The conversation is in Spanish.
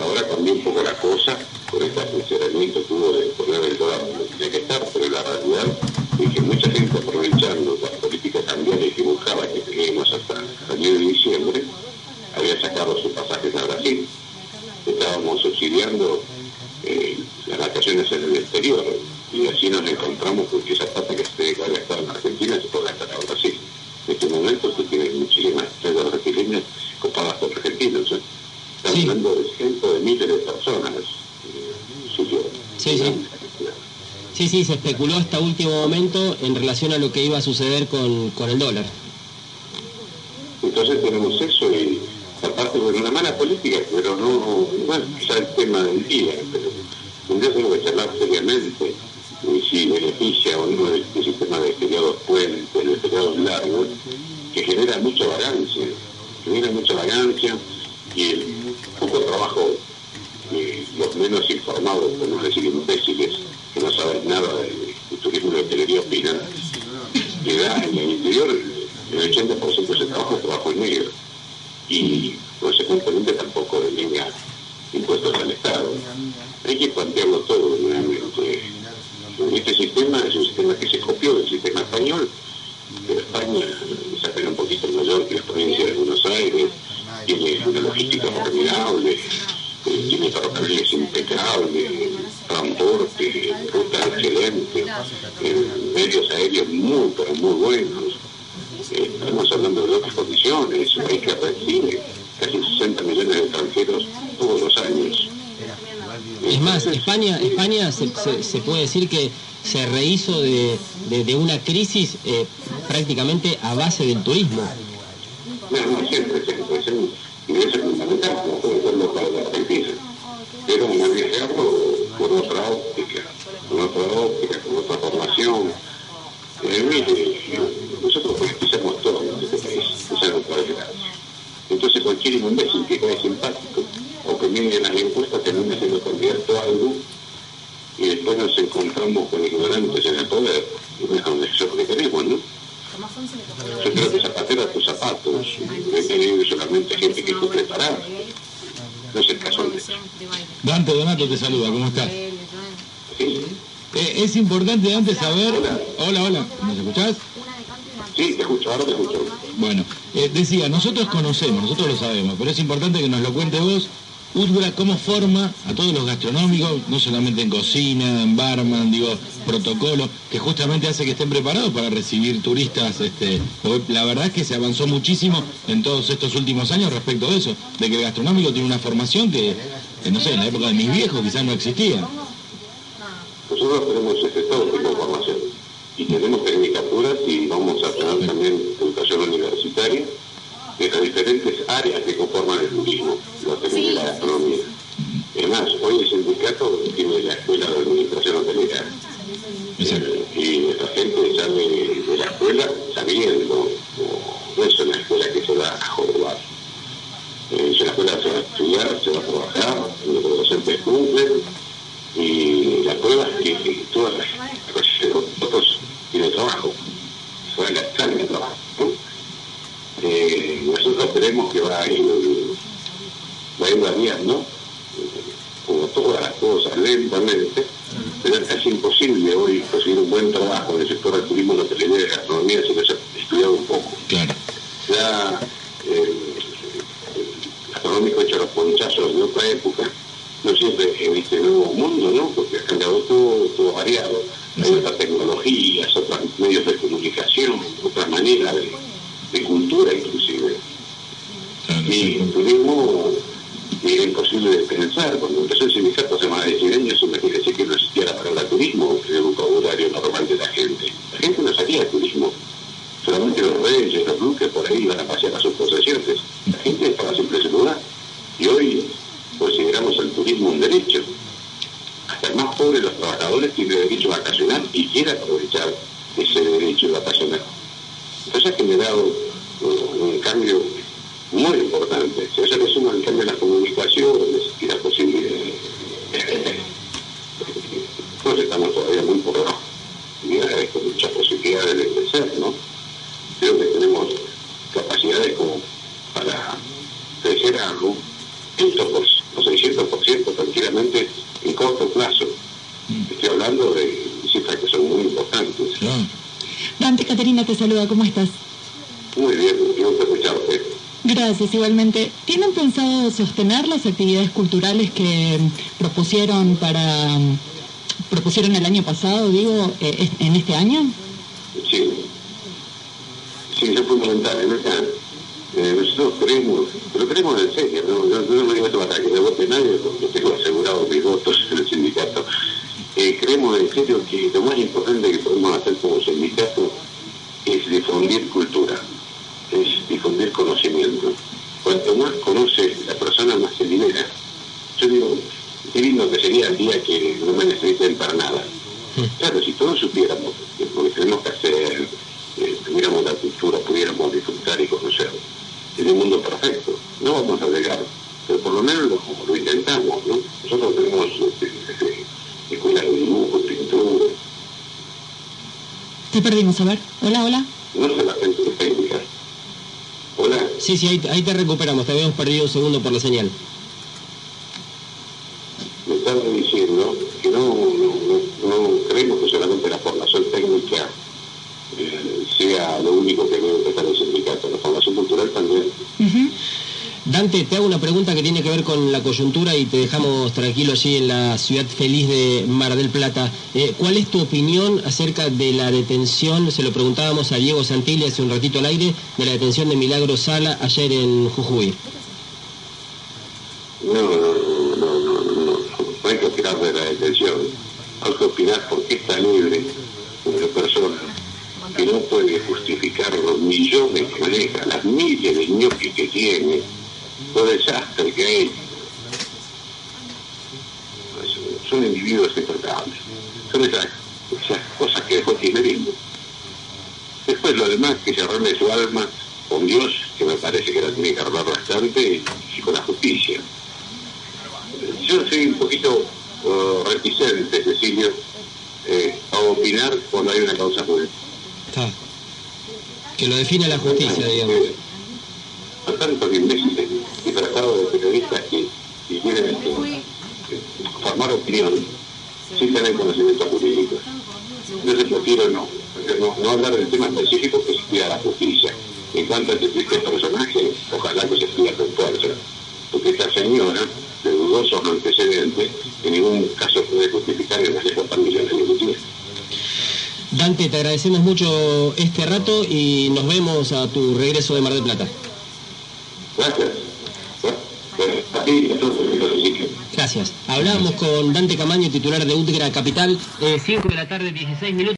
Ahora cambió un poco la cosa por este funcionamiento que hubo de poner el dólar donde tenía que estar, pero la realidad es que mucha gente aprovechando las políticas cambiarias que buscaba que teníamos hasta el mes de diciembre, había sacado sus pasajes a Brasil. Estábamos subsidiando eh, las vacaciones en el exterior y así nos encontramos porque esa plata que se debe gastar en Argentina se puede gastar en Brasil. En este momento tú tienes muchísimas estrellas brasileñas copadas por argentinos. ¿eh? Hablando de cientos de miles de personas. Eh, sí, sí. Sí, sí, se especuló hasta último momento en relación a lo que iba a suceder con, con el dólar. Entonces tenemos eso y aparte de una mala política, pero no, bueno, quizá el tema del día, pero tengo que charlar seriamente y si beneficia o no este sistema de feriados puentes, de feriados largos, que genera mucha vagancia, genera mucha vagancia y el poco trabajo de informados, por no decir imbéciles, que no saben nada de, turismo de hotelería opinan, que da en el interior el 80% de ese trabajo es trabajo en negro y consecuentemente tampoco delinea impuestos al Estado. Hay que plantearlo todo nuevamente. Este sistema es un sistema que se copió del sistema español, pero España es apenas un poquito mayor que la provincia de Buenos Aires, tiene una logística formidable, tiene ferrocarriles impecables, transporte, rutas excelentes, medios aéreos muy, pero muy buenos. Eh, estamos hablando de otras condiciones, un país que recibe casi 60 millones de extranjeros todos los años. Es más, España, España se, se, puede decir que se rehizo de, de, una crisis eh, prácticamente a base del turismo. No, no, siempre, siempre, es un ingreso fundamental, como puede serlo para la Argentina. Pero otra óptica, con otra óptica, con otra formación. Eh, mire, nosotros politizamos todo en este país, es nuestra desgracia. Entonces cualquier imbécil que cae simpático o que mire las encuestas termina siendo candidato a algo y después nos encontramos con ignorantes en el poder, y es lo que queremos, ¿no? Yo creo que zapatero a tus zapatos, he tenido solamente gente que esté preparada. No es el caso de eso. Dante Donato te saluda, ¿cómo estás? Eh, es importante antes saber... Hola, hola, hola. ¿nos escuchás? Sí, te escucho, ahora te escucho. Bueno, eh, decía, nosotros conocemos, nosotros lo sabemos, pero es importante que nos lo cuente vos UTBRA cómo forma a todos los gastronómicos, no solamente en cocina, en barman, digo, protocolo, que justamente hace que estén preparados para recibir turistas. Este, la verdad es que se avanzó muchísimo en todos estos últimos años respecto de eso, de que el gastronómico tiene una formación que, no sé, en la época de mis viejos quizás no existía. Nosotros tenemos este, todo tipo de formación y tenemos tecnicaturas y vamos a tener también educación universitaria de las diferentes áreas que conforman el turismo, lo tenemos la gastronomía. Además, hoy el sindicato tiene la escuela de administración hotelera. Eh, y nuestra gente sale de la escuela sabiendo, no es una escuela que se va a jorbar. Eh, es una escuela se va a estudiar, se va a trabajar, los docentes cumplen, y la prueba es que todas las nosotros tienen trabajo, se van a gastar en el trabajo. Eh, nosotros creemos que va a ir, va a ir bien, ¿no? Como todas las cosas, lentamente, pero es casi imposible hoy conseguir un buen trabajo en el sector del turismo, la hotelería y la gastronomía si no se ha estudiado un poco. Claro. Ya eh, el gastronómico hecho los ponchazos de otra época, no siempre en este nuevo mundo, ¿no? Porque ha cambiado todo, todo variado. Hay otras tecnologías, otros medios de comunicación, otras maneras de de cultura inclusive. Y el turismo era imposible de pensar. Cuando empezó el sindicato hace más de 100 años, imagínense que no existía la palabra turismo en el vocabulario normal de la gente. La gente no sabía de turismo. Solamente los reyes, los duques, por ahí iban a pasear a sus posesiones. La gente estaba siempre en ese lugar. Y hoy consideramos el turismo un derecho. De los trabajadores tiene derecho a vacacionar y quiere aprovechar ese derecho de vacacionar. Entonces ha generado un cambio muy importante. Si eso le suma el cambio de las comunicaciones y las posibilidades, nosotros estamos todavía muy por abajo, con muchas posibilidades de crecer, ¿no? Creo que tenemos capacidades como para crecer crecerá un 100% o 600% tranquilamente en corto plazo. Estoy hablando de cifras que son muy importantes. Dante, Caterina te saluda, ¿cómo estás? Muy bien, yo te escucharte. Gracias, igualmente. ¿Tienen pensado sostener las actividades culturales que propusieron para propusieron el año pasado, digo, eh, en este año? Sí. Sí, es fundamental. Eh, nosotros creemos, pero creemos en serio, no, no, no me digo para que no vote nadie, porque tengo asegurado mis votos en el creemos en serio que lo más importante que podemos hacer como sindicato es difundir cultura, es difundir conocimiento. Cuanto más conoce la persona, más se libera. Yo digo, qué lindo que sería el día que no me necesiten para nada. Claro, si todos supiéramos lo que tenemos que hacer, eh, tuviéramos la cultura, pudiéramos disfrutar y conocer, en un mundo perfecto. No vamos a llegar, pero por lo menos lo, intentamos, ¿no? Nosotros tenemos este, escuelas de dibujo, pintura. Te perdimos, a ver. Hola, hola. No técnica. Hola. Sí, sí, ahí, ahí te recuperamos, te habíamos perdido un segundo por la señal. Me estaba diciendo que no, no, no, creemos que solamente la formación técnica eh, sea lo único que debe empezar el sindicato, la formación cultural también. Te hago una pregunta que tiene que ver con la coyuntura y te dejamos tranquilo allí en la ciudad feliz de Mar del Plata. Eh, ¿Cuál es tu opinión acerca de la detención, se lo preguntábamos a Diego Santilli hace un ratito al aire, de la detención de Milagro Sala ayer en Jujuy? No, no, no, no, no, no, hay que opinar de la detención, hay que opinar por qué está libre una persona que no puede justificar los millones que maneja, las miles de ñoquis que tiene, lo desastre que hay. Son individuos intratables. Son esas, esas cosas que dejó. Después lo demás, que se arregle su alma con Dios, que me parece que la tiene que arreglar bastante, y con la justicia. Yo soy un poquito uh, reticente, Cecilio, eh, a opinar cuando hay una causa jurídica. Que lo define la justicia, digamos. Eh, tantos imbéciles disfrazados de periodistas que, que quieren este, formar opinión sin tener conocimiento jurídico. Entonces prefiero no, no, no hablar del tema específico que se pida la justicia. En cuanto a este, personaje, ojalá que se pida con fuerza, porque esta señora, de dudosos antecedentes, en ningún caso puede justificar el manejo de millones de Dante, te agradecemos mucho este rato y nos vemos a tu regreso de Mar del Plata. Gracias. Gracias. Hablamos con Dante Camaño, titular de UTGRA Capital, 5 de la tarde, 16 minutos.